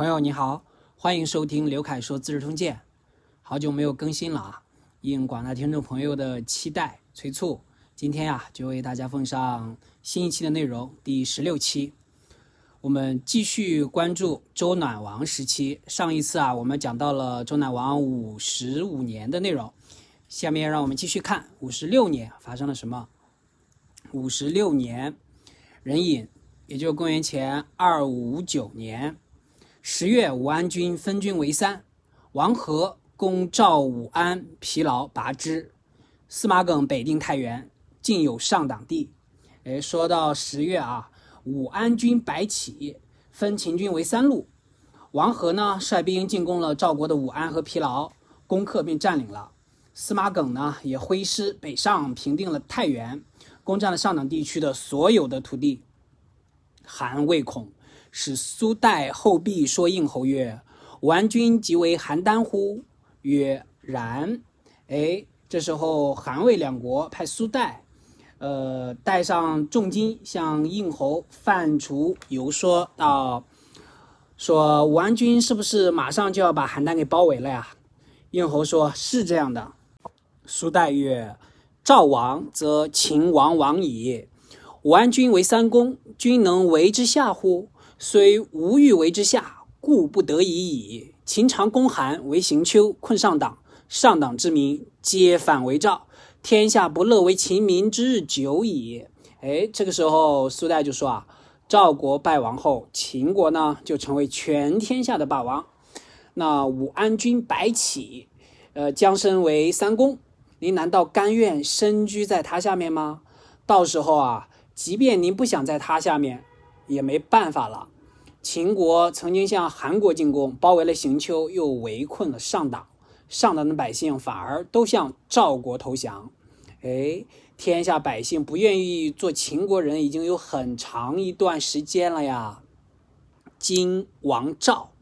朋友你好，欢迎收听刘凯说《资治通鉴》。好久没有更新了啊，应广大听众朋友的期待催促，今天呀就为大家奉上新一期的内容，第十六期。我们继续关注周暖王时期。上一次啊，我们讲到了周暖王五十五年的内容，下面让我们继续看五十六年发生了什么。五十六年，壬寅，也就是公元前二五五九年。十月，武安军分军为三：王和攻赵武安，疲劳拔之；司马耿北定太原，竟有上党地。哎，说到十月啊，武安军白起分秦军为三路，王和呢率兵进攻了赵国的武安和疲劳，攻克并占领了；司马耿呢也挥师北上，平定了太原，攻占了上党地区的所有的土地。韩魏恐。使苏代后壁说应侯曰：“武安君即为邯郸乎？”曰：“然。”哎，这时候韩魏两国派苏代，呃，带上重金向应侯范除游说到，说武安君是不是马上就要把邯郸给包围了呀？应侯说：“是这样的。”苏代曰：“赵王则秦王亡矣，武安君为三公，君能为之下乎？”虽无欲为之下，故不得已矣。秦长攻韩，为行丘，困上党，上党之民皆反为赵，天下不乐为秦民之日久矣。哎，这个时候苏代就说啊，赵国败亡后，秦国呢就成为全天下的霸王。那武安君白起，呃，将身为三公，您难道甘愿身居在他下面吗？到时候啊，即便您不想在他下面。也没办法了。秦国曾经向韩国进攻，包围了行丘，又围困了上党。上党的百姓反而都向赵国投降。哎，天下百姓不愿意做秦国人，已经有很长一段时间了呀。今王赵，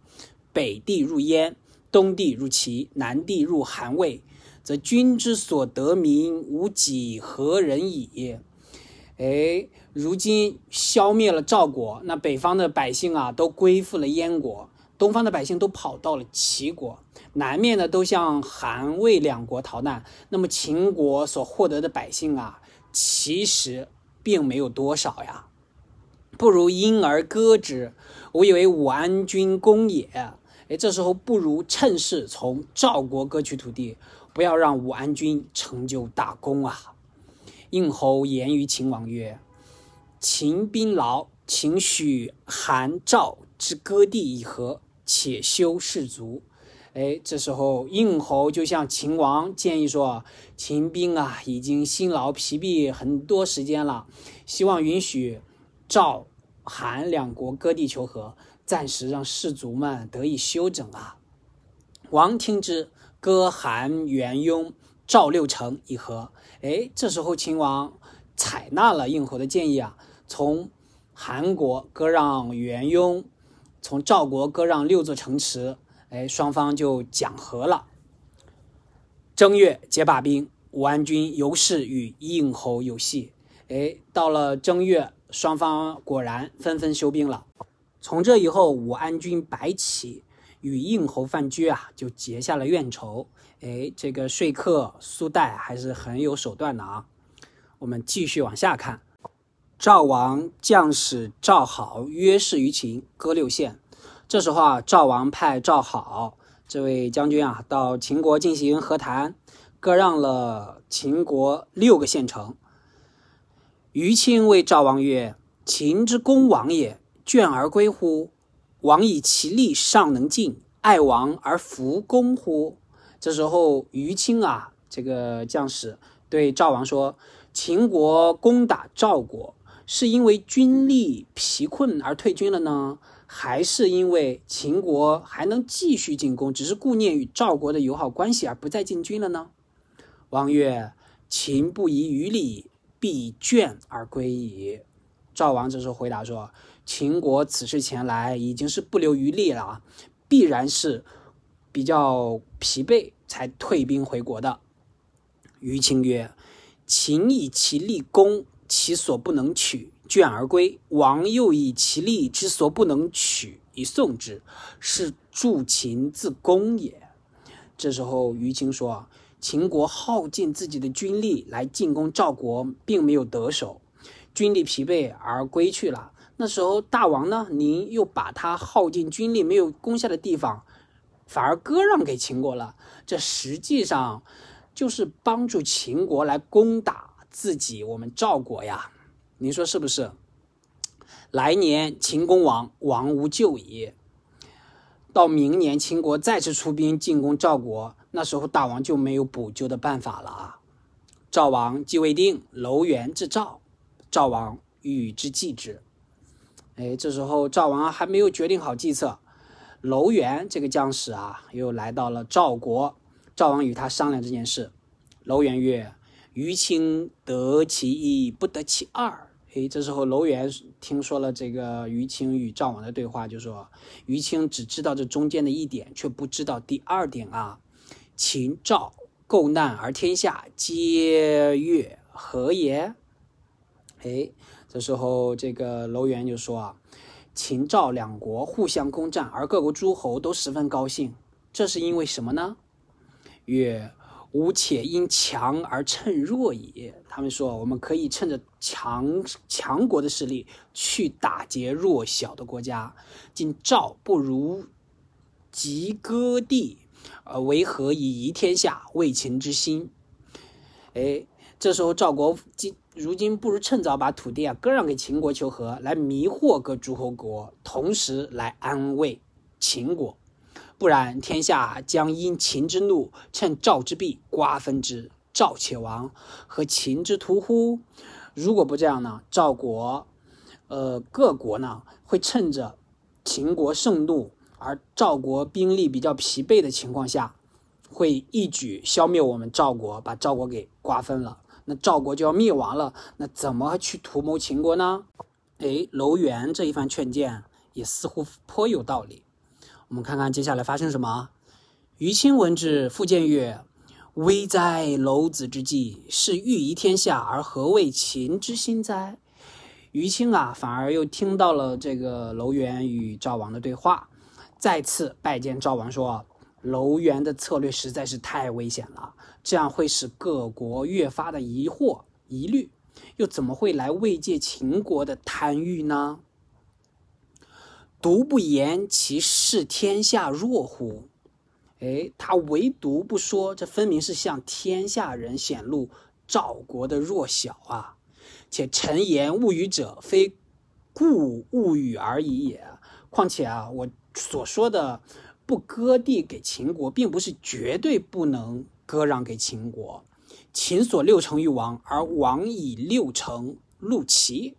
北地入燕，东地入齐，南地入韩魏，则君之所得民，无几何人矣。哎，如今消灭了赵国，那北方的百姓啊，都归附了燕国；东方的百姓都跑到了齐国，南面呢都向韩魏两国逃难。那么秦国所获得的百姓啊，其实并没有多少呀，不如因而割之。我以为武安君公也。哎，这时候不如趁势从赵国割取土地，不要让武安君成就大功啊。应侯言于秦王曰：“秦兵劳，请许韩赵之割地以和，且修士卒。”哎，这时候应侯就向秦王建议说：“秦兵啊，已经辛劳疲惫很多时间了，希望允许赵、韩两国割地求和，暂时让士卒们得以休整啊。”王听之，割韩元雍。赵六成以和，哎，这时候秦王采纳了应侯的建议啊，从韩国割让元雍，从赵国割让六座城池，哎，双方就讲和了。正月结罢兵，武安君尤是与应侯有隙。哎，到了正月，双方果然纷纷休兵了。从这以后，武安君白起与应侯范雎啊，就结下了怨仇。哎，这个说客苏代还是很有手段的啊！我们继续往下看，赵王将使赵好约誓于秦，割六县。这时候啊，赵王派赵好这位将军啊，到秦国进行和谈，割让了秦国六个县城。于卿谓赵王曰：“秦之公王也，倦而归乎？王以其力尚能进，爱王而服公乎？”这时候，于青啊，这个将士对赵王说：“秦国攻打赵国，是因为军力疲困而退军了呢，还是因为秦国还能继续进攻，只是顾念与赵国的友好关系而不再进军了呢？”王曰：“秦不遗余力，必倦而归矣。”赵王这时候回答说：“秦国此次前来，已经是不留余力了啊，必然是。”比较疲惫，才退兵回国的。于青曰：“秦以其力攻，其所不能取，倦而归；王又以其力之所不能取，以送之，是助秦自攻也。”这时候，于青说：“秦国耗尽自己的军力来进攻赵国，并没有得手，军力疲惫而归去了。那时候，大王呢，您又把他耗尽军力没有攻下的地方，反而割让给秦国了。这实际上就是帮助秦国来攻打自己我们赵国呀。您说是不是？来年秦攻王，王无救矣。”到明年，秦国再次出兵进攻赵国，那时候大王就没有补救的办法了啊！赵王既未定，楼元至赵，赵王与之计之。哎，这时候赵王还没有决定好计策，楼元这个将士啊，又来到了赵国，赵王与他商量这件事。楼元曰：“于卿得其一，不得其二。”诶，这时候楼元听说了这个于青与赵王的对话，就说：“于青只知道这中间的一点，却不知道第二点啊。秦赵构难而天下皆悦，何也？”哎，这时候这个楼元就说啊：“秦赵两国互相攻战，而各国诸侯都十分高兴，这是因为什么呢？”曰。吾且因强而趁弱矣。他们说，我们可以趁着强强国的势力去打劫弱小的国家。今赵不如及割地，呃，为何以夷天下，为秦之心？哎，这时候赵国今如今不如趁早把土地啊割让给秦国求和，来迷惑各诸侯国，同时来安慰秦国。不然，天下将因秦之怒，趁赵之弊，瓜分之。赵且亡，和秦之徒乎？如果不这样呢？赵国，呃，各国呢，会趁着秦国盛怒，而赵国兵力比较疲惫的情况下，会一举消灭我们赵国，把赵国给瓜分了。那赵国就要灭亡了。那怎么去图谋秦国呢？哎，楼元这一番劝谏也似乎颇有道理。我们看看接下来发生什么。于亲闻之，复见曰：“危哉，楼子之计，是欲移天下，而何为秦之心哉？”于清啊，反而又听到了这个楼元与赵王的对话，再次拜见赵王，说：“楼元的策略实在是太危险了，这样会使各国越发的疑惑疑虑，又怎么会来慰藉秦国的贪欲呢？”独不言其视天下弱乎？哎，他唯独不说，这分明是向天下人显露赵国的弱小啊！且臣言勿语者，非故勿语而已也。况且啊，我所说的不割地给秦国，并不是绝对不能割让给秦国。秦所六城于王，而王以六城入齐。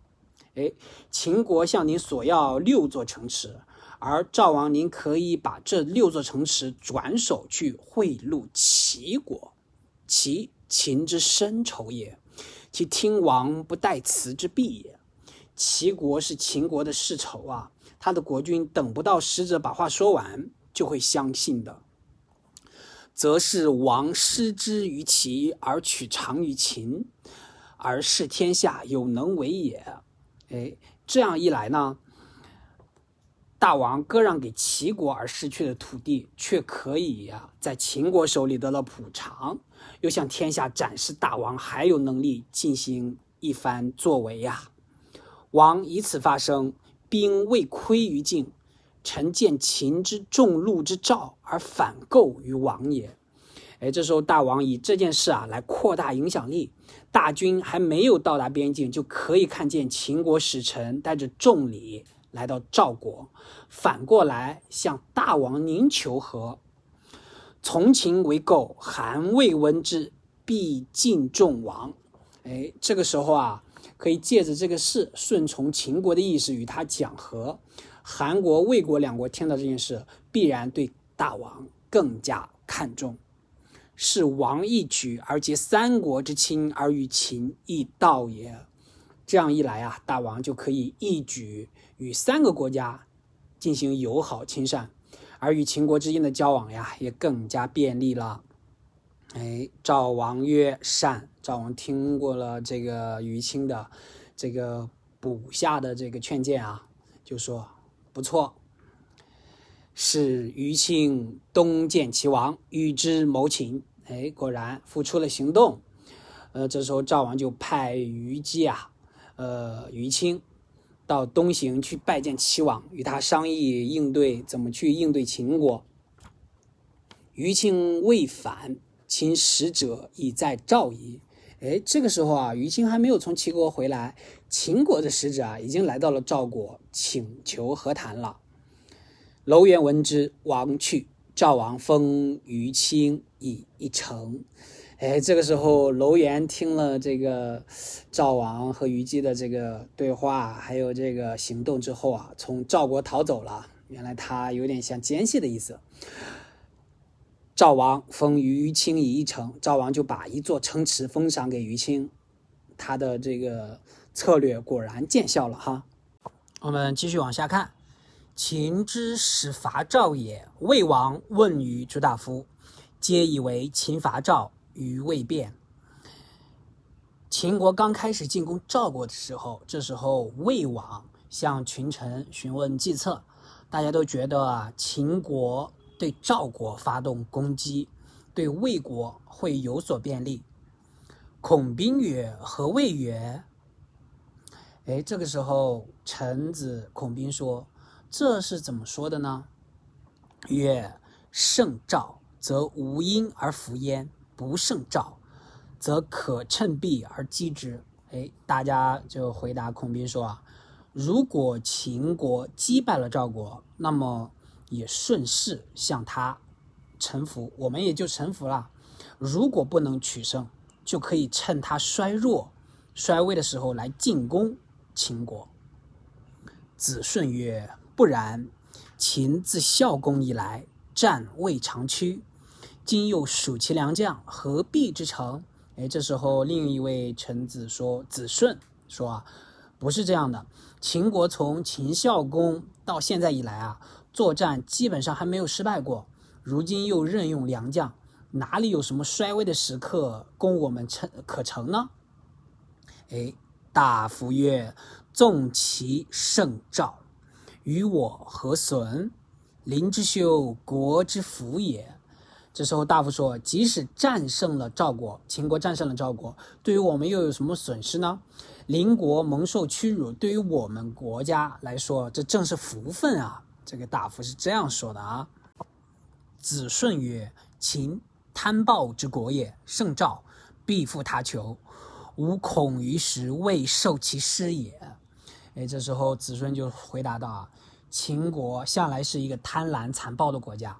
哎，秦国向您索要六座城池，而赵王您可以把这六座城池转手去贿赂齐国，其秦之深仇也，其听王不待辞之弊也。齐国是秦国的世仇啊，他的国君等不到使者把话说完就会相信的，则是王失之于齐而取长于秦，而视天下有能为也。哎，这样一来呢，大王割让给齐国而失去的土地，却可以呀，在秦国手里得了补偿，又向天下展示大王还有能力进行一番作为呀。王以此发声，兵未亏于境，臣见秦之重禄之兆而反构于王也。哎，这时候大王以这件事啊来扩大影响力。大军还没有到达边境，就可以看见秦国使臣带着重礼来到赵国，反过来向大王您求和。从秦为构，韩魏闻之，必尽众王。哎，这个时候啊，可以借着这个事顺从秦国的意思与他讲和。韩国、魏国两国听到这件事，必然对大王更加看重。是王一举而结三国之亲，而与秦亦道也。这样一来啊，大王就可以一举与三个国家进行友好亲善，而与秦国之间的交往呀，也更加便利了。哎，赵王曰：“善。”赵王听过了这个于青的这个卜下的这个劝谏啊，就说：“不错。”使于清东见齐王，与之谋秦。哎，果然付出了行动。呃，这时候赵王就派虞姬啊，呃，虞卿到东行去拜见齐王，与他商议应对怎么去应对秦国。于清未返，秦使者已在赵矣。哎，这个时候啊，于清还没有从齐国回来，秦国的使者啊已经来到了赵国，请求和谈了。楼元闻之，王去。赵王封于清以一城。哎，这个时候楼元听了这个赵王和虞姬的这个对话，还有这个行动之后啊，从赵国逃走了。原来他有点像奸细的意思。赵王封于清以一城，赵王就把一座城池封赏给于清，他的这个策略果然见效了哈。我们继续往下看。秦之使伐赵也，魏王问于诸大夫，皆以为秦伐赵于未变。秦国刚开始进攻赵国的时候，这时候魏王向群臣询问计策，大家都觉得啊，秦国对赵国发动攻击，对魏国会有所便利。孔宾曰：“何谓曰？”哎，这个时候臣子孔宾说。这是怎么说的呢？曰：胜赵则无因而服焉，不胜赵则可趁弊而击之。哎，大家就回答孔斌说啊，如果秦国击败了赵国，那么也顺势向他臣服，我们也就臣服了。如果不能取胜，就可以趁他衰弱、衰微的时候来进攻秦国。子顺曰。不然，秦自孝公以来，战未长驱，今又属其良将，何必之成？哎，这时候另一位臣子说：“子顺说啊，不是这样的。秦国从秦孝公到现在以来啊，作战基本上还没有失败过。如今又任用良将，哪里有什么衰微的时刻供我们成可成呢？”哎，大夫曰：“纵其胜赵。”与我何损？邻之羞，国之福也。这时候大夫说：“即使战胜了赵国，秦国战胜了赵国，对于我们又有什么损失呢？邻国蒙受屈辱，对于我们国家来说，这正是福分啊！”这个大夫是这样说的啊。子顺曰：“秦贪暴之国也，胜赵必复他求，吾恐于时未受其师也。”哎，这时候子孙就回答道：“啊，秦国向来是一个贪婪残暴的国家，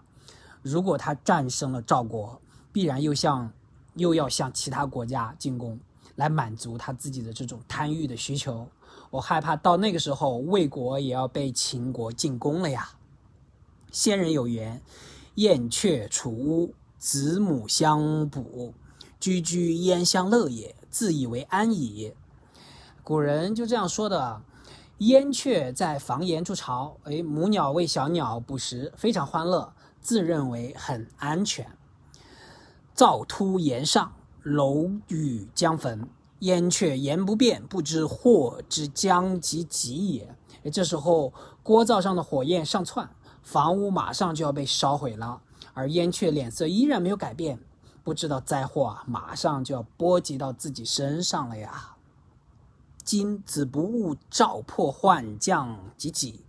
如果他战胜了赵国，必然又向又要向其他国家进攻，来满足他自己的这种贪欲的需求。我害怕到那个时候，魏国也要被秦国进攻了呀。”先人有言：“燕雀处屋，子母相哺，居居焉相乐也，自以为安矣。”古人就这样说的。燕雀在房檐筑巢，哎，母鸟为小鸟捕食，非常欢乐，自认为很安全。灶突檐上，楼宇将焚，燕雀言不变，不知祸之将及己也。这时候锅灶上的火焰上窜，房屋马上就要被烧毁了，而燕雀脸色依然没有改变，不知道灾祸啊，马上就要波及到自己身上了呀。今子不务赵破患将及己，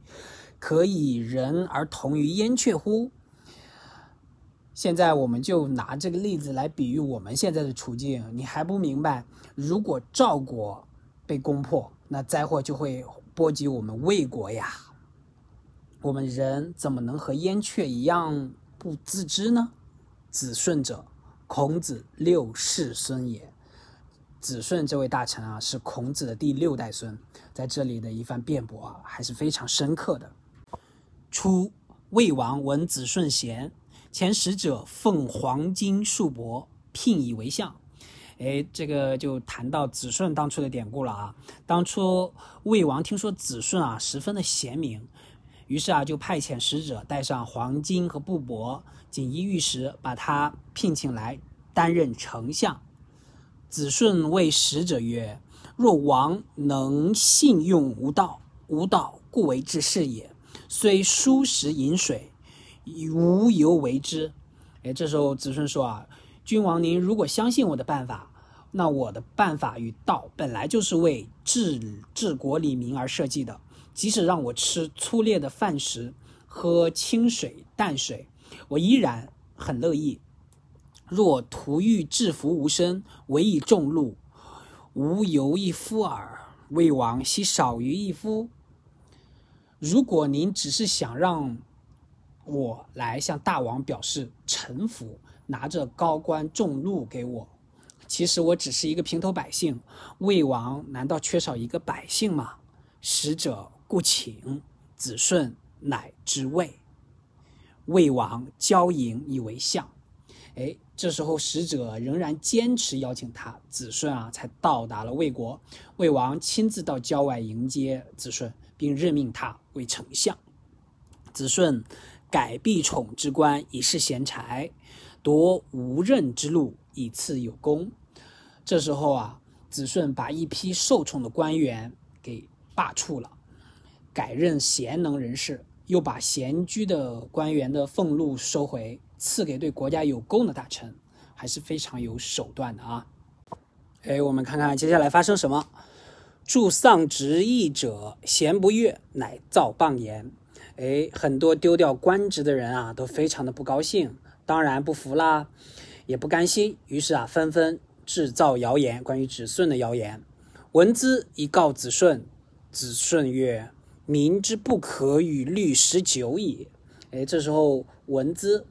可以人而同于燕雀乎？现在我们就拿这个例子来比喻我们现在的处境。你还不明白？如果赵国被攻破，那灾祸就会波及我们魏国呀。我们人怎么能和燕雀一样不自知呢？子顺者，孔子六世孙也。子顺这位大臣啊，是孔子的第六代孙，在这里的一番辩驳啊，还是非常深刻的。初，魏王闻子顺贤，前使者奉黄金数帛，聘以为相。哎，这个就谈到子顺当初的典故了啊。当初魏王听说子顺啊十分的贤明，于是啊就派遣使者带上黄金和布帛，锦衣玉食，把他聘请来担任丞相。子顺谓使者曰：“若王能信用无道，无道故为治事也。虽疏食饮水，无由为之。哎，这时候子顺说啊，君王您如果相信我的办法，那我的办法与道本来就是为治治国理民而设计的，即使让我吃粗劣的饭食，喝清水淡水，我依然很乐意。若图欲制服无声，委以重禄，无由一夫耳。魏王惜少于一夫。如果您只是想让我来向大王表示臣服，拿着高官重禄给我，其实我只是一个平头百姓。魏王难道缺少一个百姓吗？使者故请，子顺乃之谓。魏王交迎以为相。哎。这时候，使者仍然坚持邀请他，子顺啊，才到达了魏国。魏王亲自到郊外迎接子顺，并任命他为丞相。子顺改避宠之官以示贤才，夺无任之禄以赐有功。这时候啊，子顺把一批受宠的官员给罢黜了，改任贤能人士，又把闲居的官员的俸禄收回。赐给对国家有功的大臣，还是非常有手段的啊！哎，我们看看接下来发生什么。助丧职役者贤不悦，乃造谤言。哎，很多丢掉官职的人啊，都非常的不高兴，当然不服啦，也不甘心，于是啊，纷纷制造谣言，关于子顺的谣言。文资以告子顺，子顺曰：“民之不可与律十九也。”哎，这时候文资。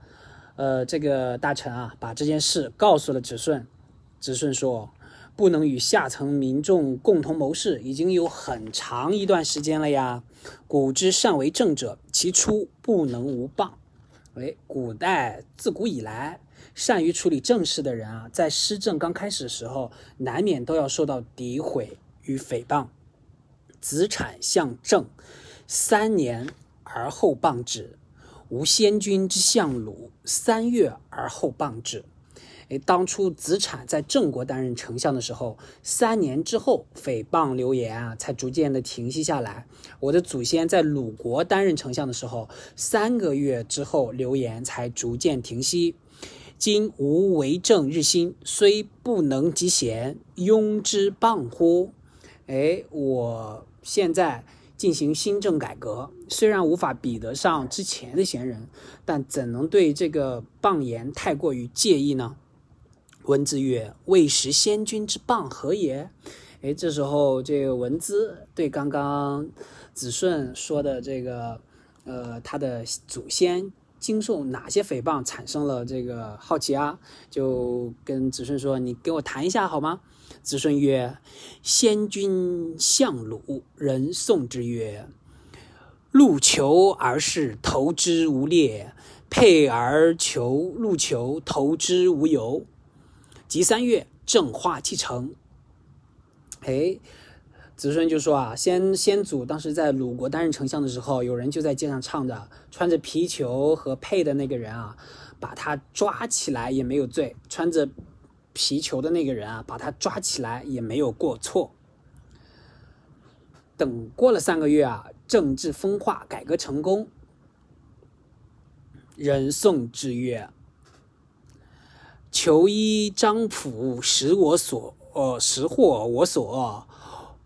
呃，这个大臣啊，把这件事告诉了子顺。子顺说：“不能与下层民众共同谋事，已经有很长一段时间了呀。古之善为政者，其初不能无谤。哎，古代自古以来，善于处理政事的人啊，在施政刚开始的时候，难免都要受到诋毁与诽谤。子产相政三年而后谤止。”吾先君之相鲁，三月而后谤之。哎，当初子产在郑国担任丞相的时候，三年之后诽谤流言啊，才逐渐的停息下来。我的祖先在鲁国担任丞相的时候，三个月之后流言才逐渐停息。今吾为政日新，虽不能及贤，庸之谤乎？哎，我现在。进行新政改革，虽然无法比得上之前的贤人，但怎能对这个谤言太过于介意呢？文字曰：“未识先君之谤何也？”哎，这时候这个文姿对刚刚子顺说的这个，呃，他的祖先经受哪些诽谤产生了这个好奇啊，就跟子顺说：“你给我谈一下好吗？”子孙曰：“先君相鲁，人送之曰：‘禄求而是投之无劣，佩而求禄求投之无尤。’及三月，正化其成。”哎，子孙就说啊，先先祖当时在鲁国担任丞相的时候，有人就在街上唱着，穿着皮裘和佩的那个人啊，把他抓起来也没有罪，穿着。皮球的那个人啊，把他抓起来也没有过错。等过了三个月啊，政治风化，改革成功。人送之曰：“求衣张仆食我所，呃，食获我所。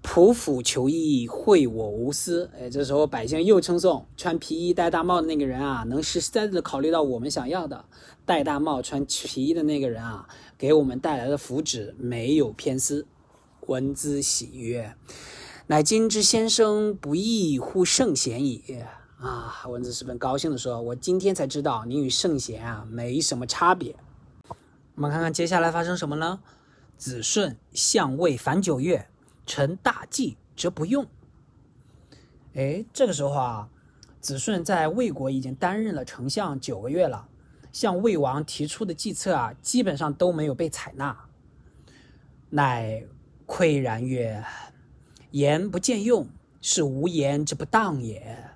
仆府求医，惠我无私。”哎，这时候百姓又称颂穿皮衣戴大帽的那个人啊，能实实在在的考虑到我们想要的。戴大帽穿皮衣的那个人啊。给我们带来的福祉没有偏私，闻之喜悦，乃今之先生不异乎圣贤也啊！文子十分高兴的说：“我今天才知道，您与圣贤啊没什么差别。”我们看看接下来发生什么呢？子顺相位凡九月，成大计则不用。哎，这个时候啊，子顺在魏国已经担任了丞相九个月了。向魏王提出的计策啊，基本上都没有被采纳。乃喟然曰：“言不见用，是无言之不当也。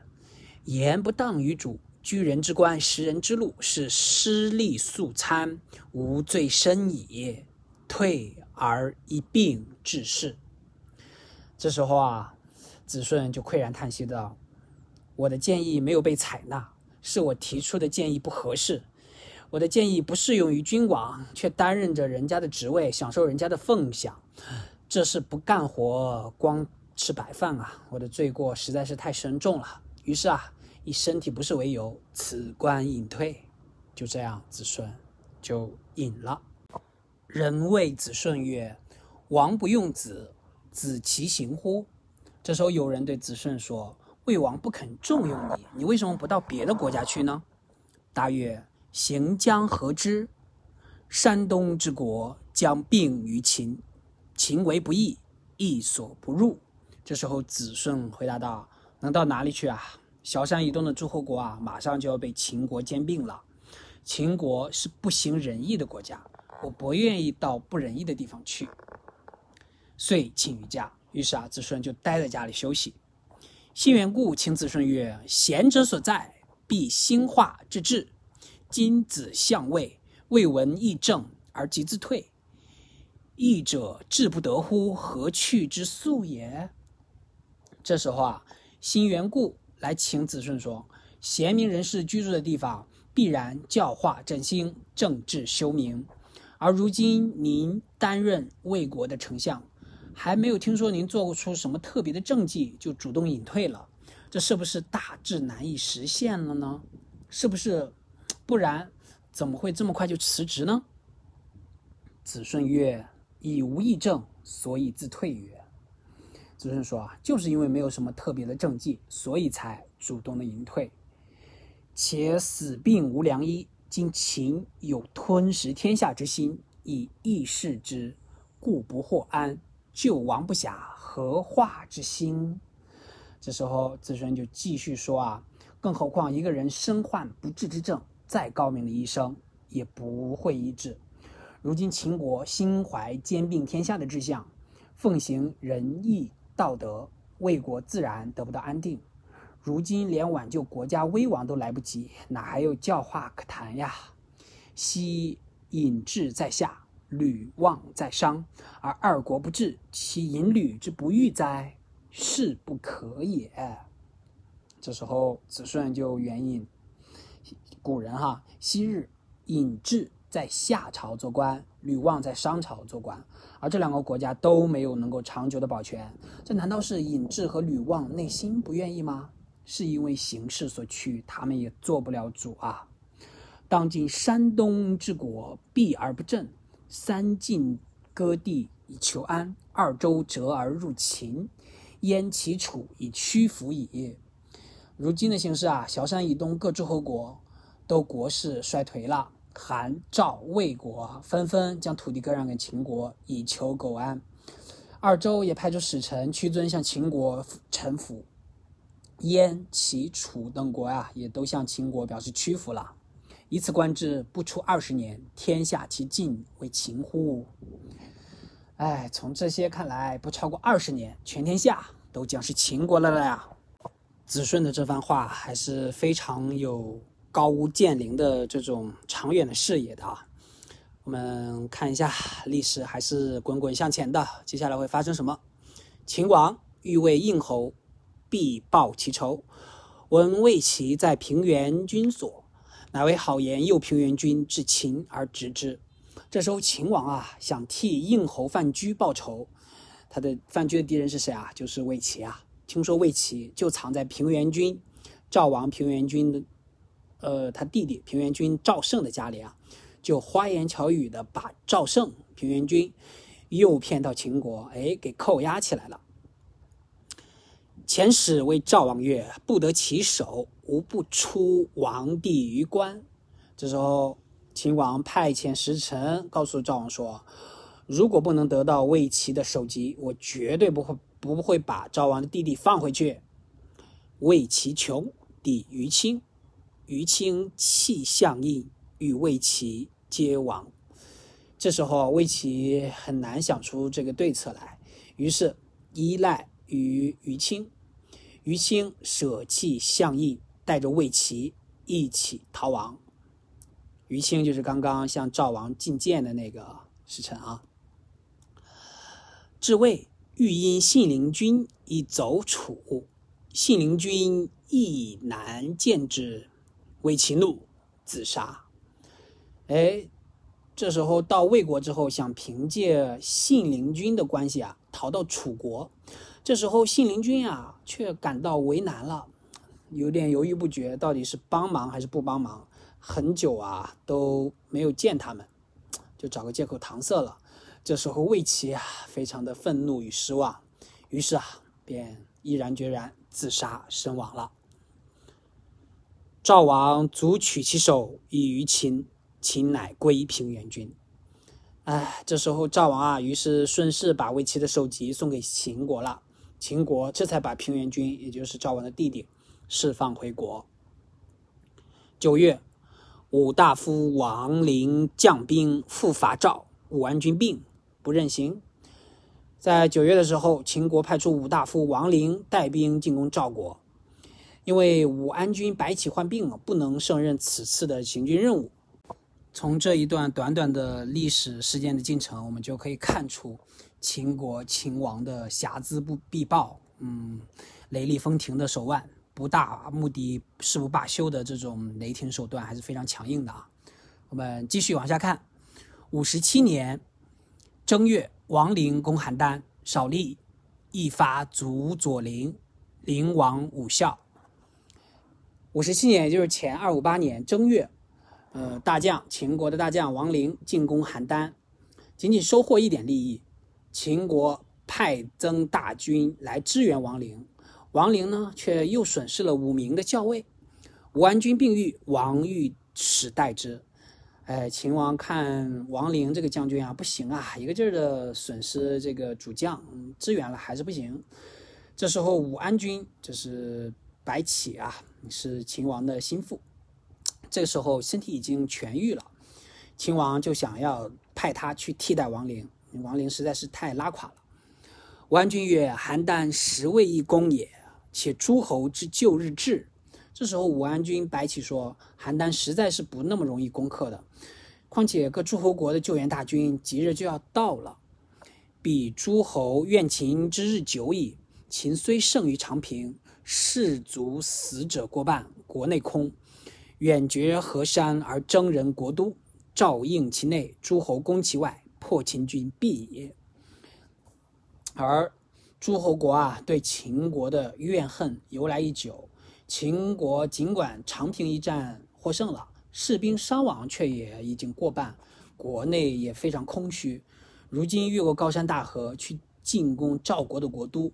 言不当于主，居人之官，食人之禄，是失利素餐，无罪深矣。退而一并治世。”这时候啊，子顺就喟然叹息道：“我的建议没有被采纳。”是我提出的建议不合适。我的建议不适用于君王，却担任着人家的职位，享受人家的奉享，这是不干活光吃白饭啊！我的罪过实在是太深重了。于是啊，以身体不适为由，辞官隐退。就这样，子顺就隐了。人谓子顺曰：“王不用子，子其行乎？”这时候有人对子顺说：“魏王不肯重用你，你为什么不到别的国家去呢？”答曰。行将何之？山东之国将并于秦，秦为不义，义所不入。这时候子顺回答道：“能到哪里去啊？小山以东的诸侯国啊，马上就要被秦国兼并了。秦国是不行仁义的国家，我不愿意到不仁义的地方去。”遂请于家。于是啊，子顺就待在家里休息。辛元固请子顺曰：“贤者所在，必兴化之治。”今子相位，未闻议政而即自退，义者志不得乎？何去之速也？这时候啊，新缘故来请子顺说：贤明人士居住的地方，必然教化振兴，政治修明。而如今您担任魏国的丞相，还没有听说您做过出什么特别的政绩，就主动隐退了，这是不是大志难以实现了呢？是不是？不然，怎么会这么快就辞职呢？子顺曰：“以无义政，所以自退曰。”子顺说啊，就是因为没有什么特别的政绩，所以才主动的隐退。且死病无良医，今秦有吞食天下之心，以义事之，故不获安。救亡不暇，何化之心？这时候子顺就继续说啊，更何况一个人身患不治之症。再高明的医生也不会医治。如今秦国心怀兼并天下的志向，奉行仁义道德，魏国自然得不到安定。如今连挽救国家危亡都来不及，哪还有教化可谈呀？昔尹志在下，吕望在商，而二国不治，其引吕之不欲哉？是不可也。这时候子顺就援引。古人哈，昔日尹志在夏朝做官，吕望在商朝做官，而这两个国家都没有能够长久的保全。这难道是尹志和吕望内心不愿意吗？是因为形势所趋，他们也做不了主啊。当今山东之国避而不振，三晋割地以求安，二周折而入秦，燕齐楚以屈服矣。如今的形势啊，萧山以东各诸侯国。都国势衰退了，韩、赵、魏国纷纷将土地割让给秦国，以求苟安。二周也派出使臣屈尊向秦国臣服，燕、齐、楚等国啊，也都向秦国表示屈服了。以此观之，不出二十年，天下其尽为秦乎？哎，从这些看来，不超过二十年，全天下都将是秦国了了呀。子顺的这番话还是非常有。高屋建瓴的这种长远的视野的啊，我们看一下历史还是滚滚向前的。接下来会发生什么？秦王欲为应侯，必报其仇。闻魏齐在平原君所，乃为好言诱平原君至秦而执之。这时候秦王啊，想替应侯范雎报仇。他的范雎的敌人是谁啊？就是魏齐啊。听说魏齐就藏在平原君赵王平原君的。呃，他弟弟平原君赵胜的家里啊，就花言巧语的把赵胜平原君诱骗到秦国，哎，给扣押起来了。遣使为赵王曰：“不得其首，无不出王帝于关。”这时候，秦王派遣使臣告诉赵王说：“如果不能得到魏齐的首级，我绝对不会不会把赵王的弟弟放回去。”魏齐穷，抵于亲。于清气相应，与魏齐皆亡。这时候，魏齐很难想出这个对策来，于是依赖于于清。于清舍弃相应，带着魏齐一起逃亡。于清就是刚刚向赵王进谏的那个使臣啊。至魏，欲因信陵君以走楚，信陵君亦难见之。为其怒，自杀。哎，这时候到魏国之后，想凭借信陵君的关系啊，逃到楚国。这时候信陵君啊，却感到为难了，有点犹豫不决，到底是帮忙还是不帮忙？很久啊都没有见他们，就找个借口搪塞了。这时候魏齐啊，非常的愤怒与失望，于是啊，便毅然决然自杀身亡了。赵王卒取其首以于秦，秦乃归平原君。哎，这时候赵王啊，于是顺势把魏齐的首级送给秦国了。秦国这才把平原君，也就是赵王的弟弟，释放回国。九月，武大夫王陵将兵复伐赵，武安君病。不任行，在九月的时候，秦国派出武大夫王陵带兵进攻赵国，因为武安君白起患病了，不能胜任此次的行军任务。从这一段短短的历史事件的进程，我们就可以看出秦国秦王的睚眦不必报，嗯，雷厉风行的手腕，不大目的誓不罢休的这种雷霆手段，还是非常强硬的啊。我们继续往下看，五十七年。正月，王陵攻邯郸，少利，一发卒左陵，陵王武孝。五十七年，也就是前二五八年正月，呃，大将秦国的大将王陵进攻邯郸，仅仅收获一点利益。秦国派增大军来支援王陵，王陵呢，却又损失了五名的校尉。武安君病愈，王欲使代之。哎，秦王看王陵这个将军啊，不行啊，一个劲儿的损失这个主将，支援了还是不行。这时候武安君就是白起啊，是秦王的心腹，这个时候身体已经痊愈了，秦王就想要派他去替代王陵，王陵实在是太拉垮了。武安君曰：“邯郸实未易攻也，且诸侯之旧日至。”这时候，武安君白起说：“邯郸实在是不那么容易攻克的，况且各诸侯国的救援大军即日就要到了。彼诸侯怨秦之日久矣，秦虽胜于长平，士卒死者过半，国内空。远绝河山而征人国都，赵应其内，诸侯攻其外，破秦军必也。而诸侯国啊，对秦国的怨恨由来已久。”秦国尽管长平一战获胜了，士兵伤亡却也已经过半，国内也非常空虚。如今越过高山大河去进攻赵国的国都，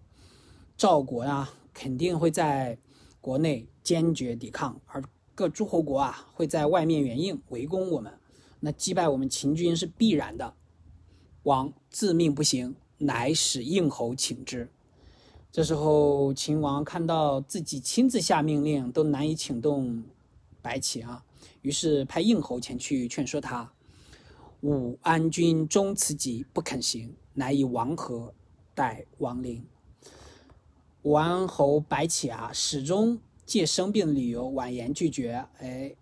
赵国呀肯定会在国内坚决抵抗，而各诸侯国啊会在外面援应围攻我们，那击败我们秦军是必然的。王自命不行，乃使应侯请之。这时候，秦王看到自己亲自下命令都难以请动白起啊，于是派应侯前去劝说他。武安君终此己不肯行，乃以王和代王陵。武安侯白起啊，始终借生病的理由婉言拒绝。哎，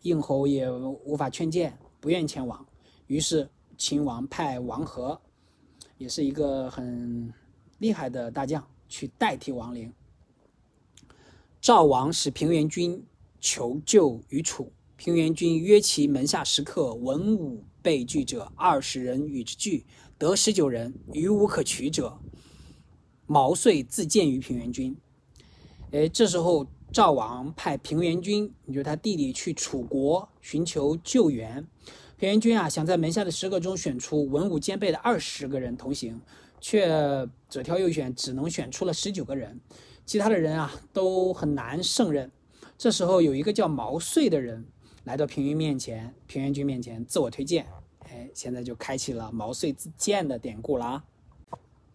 应侯也无法劝谏，不愿前往。于是秦王派王和，也是一个很厉害的大将。去代替王陵。赵王使平原君求救于楚，平原君约其门下食客，文武被拒者二十人与之俱，得十九人，余无可取者。毛遂自荐于平原君。哎，这时候赵王派平原君，也就是他弟弟去楚国寻求救援。平原君啊，想在门下的十个中选出文武兼备的二十个人同行。却左挑右选，只能选出了十九个人，其他的人啊都很难胜任。这时候有一个叫毛遂的人来到平原面前，平原君面前自我推荐，哎，现在就开启了毛遂自荐的典故了啊。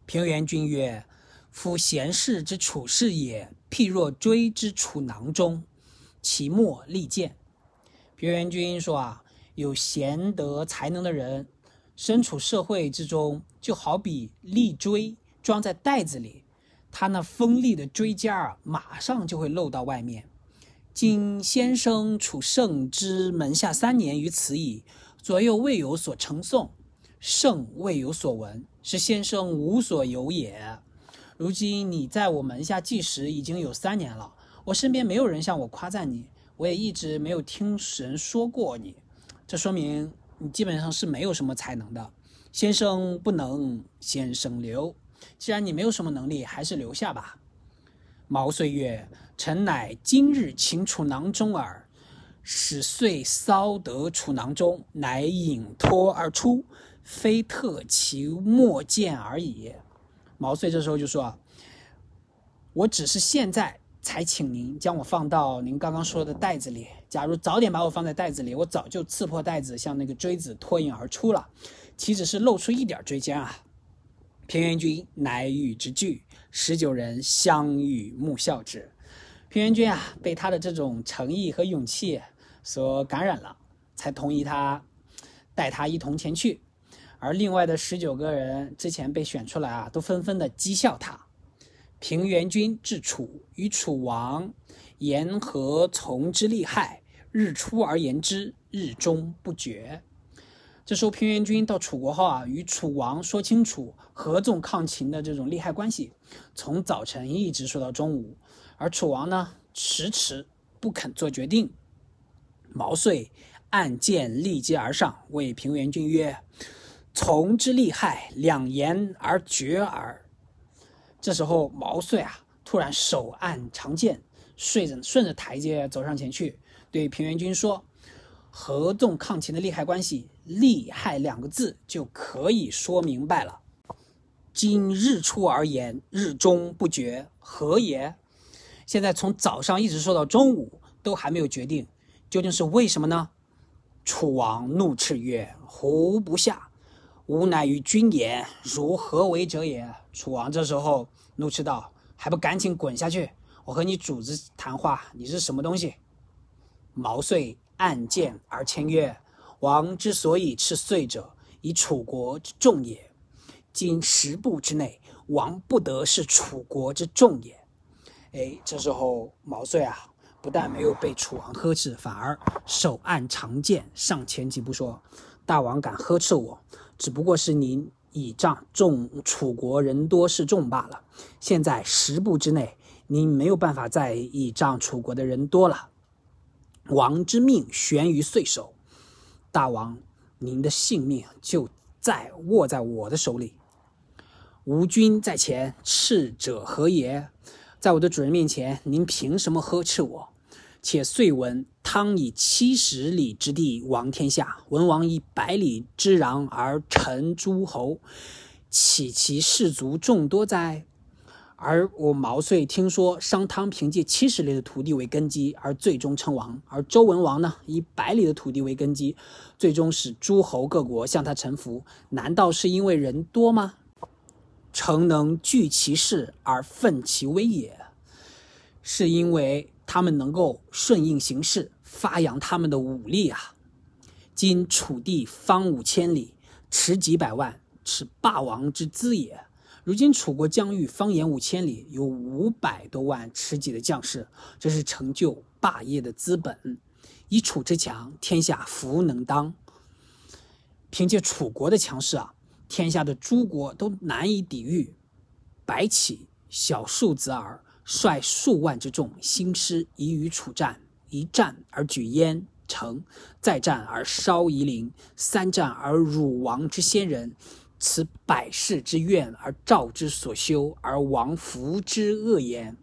平原君曰：“夫贤士之处事也，譬若锥之处囊中，其末利剑。”平原君说啊，有贤德才能的人。身处社会之中，就好比利锥装在袋子里，它那锋利的锥尖儿马上就会露到外面。今先生处圣之门下三年于此矣，左右未有所称颂，圣未有所闻，是先生无所有也。如今你在我门下计时已经有三年了，我身边没有人向我夸赞你，我也一直没有听人说过你，这说明你基本上是没有什么才能的。先生不能，先生留。既然你没有什么能力，还是留下吧。”毛遂曰：“臣乃今日秦楚囊中耳。”使遂骚得楚囊中，乃引脱而出，非特其莫见而已。毛遂这时候就说：“我只是现在才请您将我放到您刚刚说的袋子里。假如早点把我放在袋子里，我早就刺破袋子，向那个锥子脱颖而出了。岂只是露出一点锥尖啊？”平原君乃与之俱，十九人相与目笑之。平原君啊，被他的这种诚意和勇气。所感染了，才同意他带他一同前去。而另外的十九个人之前被选出来啊，都纷纷的讥笑他。平原君至楚，与楚王言何从之利害，日出而言之，日中不绝。这时候平原君到楚国后啊，与楚王说清楚合纵抗秦的这种利害关系，从早晨一直说到中午，而楚王呢，迟迟不肯做决定。毛遂按剑立阶而上，谓平原君曰：“从之利害，两言而决耳。”这时候，毛遂啊，突然手按长剑，顺着顺着台阶走上前去，对平原君说：“合纵抗秦的利害关系，利害两个字就可以说明白了。今日出而言，日中不决，何也？现在从早上一直说到中午，都还没有决定。”究竟是为什么呢？楚王怒斥曰：“胡不下？吾乃与君言，如何为者也？”楚王这时候怒斥道：“还不赶紧滚下去！我和你主子谈话，你是什么东西？”毛遂按剑而签曰：“王之所以斥遂者，以楚国之众也。今十步之内，王不得是楚国之众也。”哎，这时候毛遂啊。不但没有被楚王呵斥，反而手按长剑上前几步说：“大王敢呵斥我，只不过是您倚仗众楚国人多势众罢了。现在十步之内，您没有办法再倚仗楚国的人多了。王之命悬于岁首，大王您的性命就在握在我的手里。吴军在前，斥者何也？在我的主人面前，您凭什么呵斥我？”且遂闻汤以七十里之地王天下，文王以百里之壤而成诸侯，岂其士卒众多哉？而我毛遂听说商汤凭借七十里的土地为根基而最终称王，而周文王呢以百里的土地为根基，最终使诸侯各国向他臣服，难道是因为人多吗？诚能聚其势而奋其威也，是因为。他们能够顺应形势，发扬他们的武力啊！今楚地方五千里，持几百万，是霸王之资也。如今楚国疆域方圆五千里，有五百多万持戟的将士，这是成就霸业的资本。以楚之强，天下弗能当。凭借楚国的强势啊，天下的诸国都难以抵御。白起小数子耳。率数万之众，兴师以与楚战，一战而举燕城，再战而烧夷陵，三战而辱王之先人，此百世之怨而赵之所修，而王服之恶言。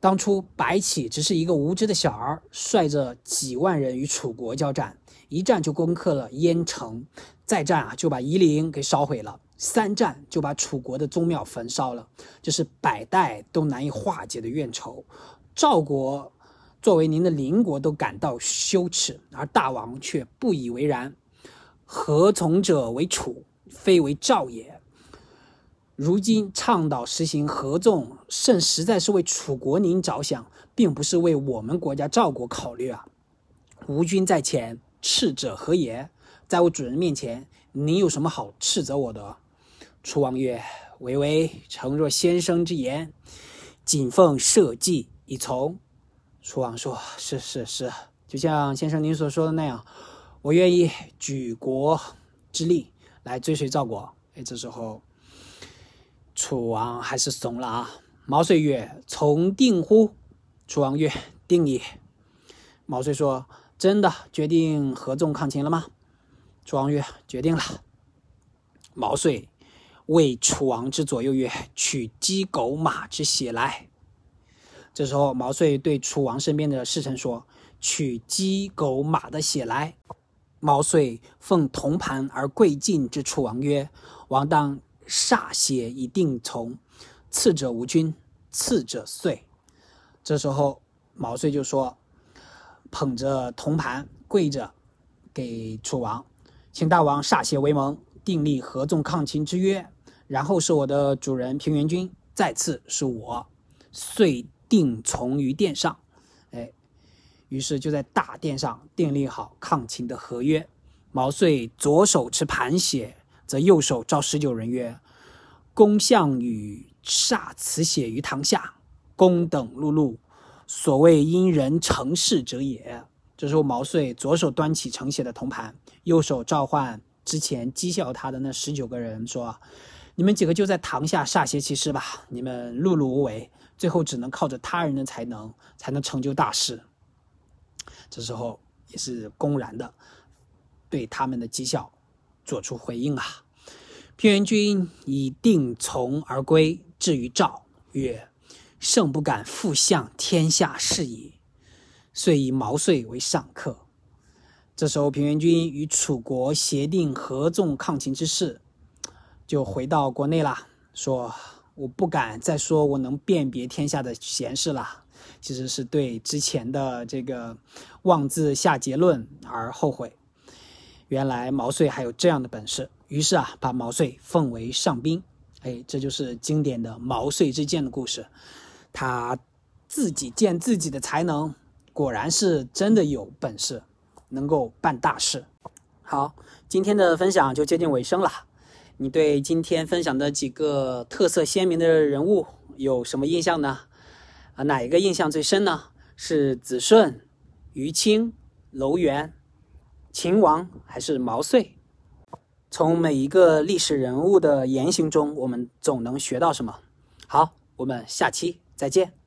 当初白起只是一个无知的小儿，率着几万人与楚国交战，一战就攻克了燕城，再战啊就把夷陵给烧毁了。三战就把楚国的宗庙焚烧了，这是百代都难以化解的怨仇。赵国作为您的邻国都感到羞耻，而大王却不以为然。何从者为楚，非为赵也。如今倡导实行合纵，甚实在是为楚国您着想，并不是为我们国家赵国考虑啊。吴军在前，斥者何也？在我主人面前，您有什么好斥责我的？楚王曰：“唯唯诚若先生之言，谨奉社稷以从。”楚王说：“是是是，就像先生您所说的那样，我愿意举国之力来追随赵国。”哎，这时候楚王还是怂了啊。毛遂曰：“从定乎？”楚王曰：“定也。”毛遂说：“真的决定合纵抗秦了吗？”楚王曰：“决定了。”毛遂为楚王之左右曰：“取鸡狗马之血来。”这时候，毛遂对楚王身边的侍臣说：“取鸡狗马的血来。”毛遂奉铜盘而跪进之楚王曰：“王当歃血以定从，次者无君，次者遂。”这时候，毛遂就说：“捧着铜盘跪着，给楚王，请大王歃血为盟，订立合纵抗秦之约。然后是我的主人平原君，再次是我，遂定从于殿上。”哎。于是就在大殿上订立好抗秦的合约。毛遂左手持盘血，则右手召十九人曰：“公项羽歃此血于堂下，公等碌碌，所谓因人成事者也。”这时候，毛遂左手端起盛血的铜盘，右手召唤之前讥笑他的那十九个人说：“你们几个就在堂下歃血其事吧！你们碌碌无为，最后只能靠着他人的才能，才能成就大事。”这时候也是公然的对他们的讥笑做出回应啊！平原君以定从而归，至于赵曰：“胜不敢复向天下事矣。”遂以毛遂为上客。这时候，平原君与楚国协定合纵抗秦之事，就回到国内了，说：“我不敢再说我能辨别天下的贤士了。”其实是对之前的这个妄自下结论而后悔。原来毛遂还有这样的本事，于是啊，把毛遂奉为上宾。哎，这就是经典的毛遂之剑的故事。他自己见自己的才能，果然是真的有本事，能够办大事。好，今天的分享就接近尾声了。你对今天分享的几个特色鲜明的人物有什么印象呢？啊，哪一个印象最深呢？是子顺、于青、楼元、秦王，还是毛遂？从每一个历史人物的言行中，我们总能学到什么？好，我们下期再见。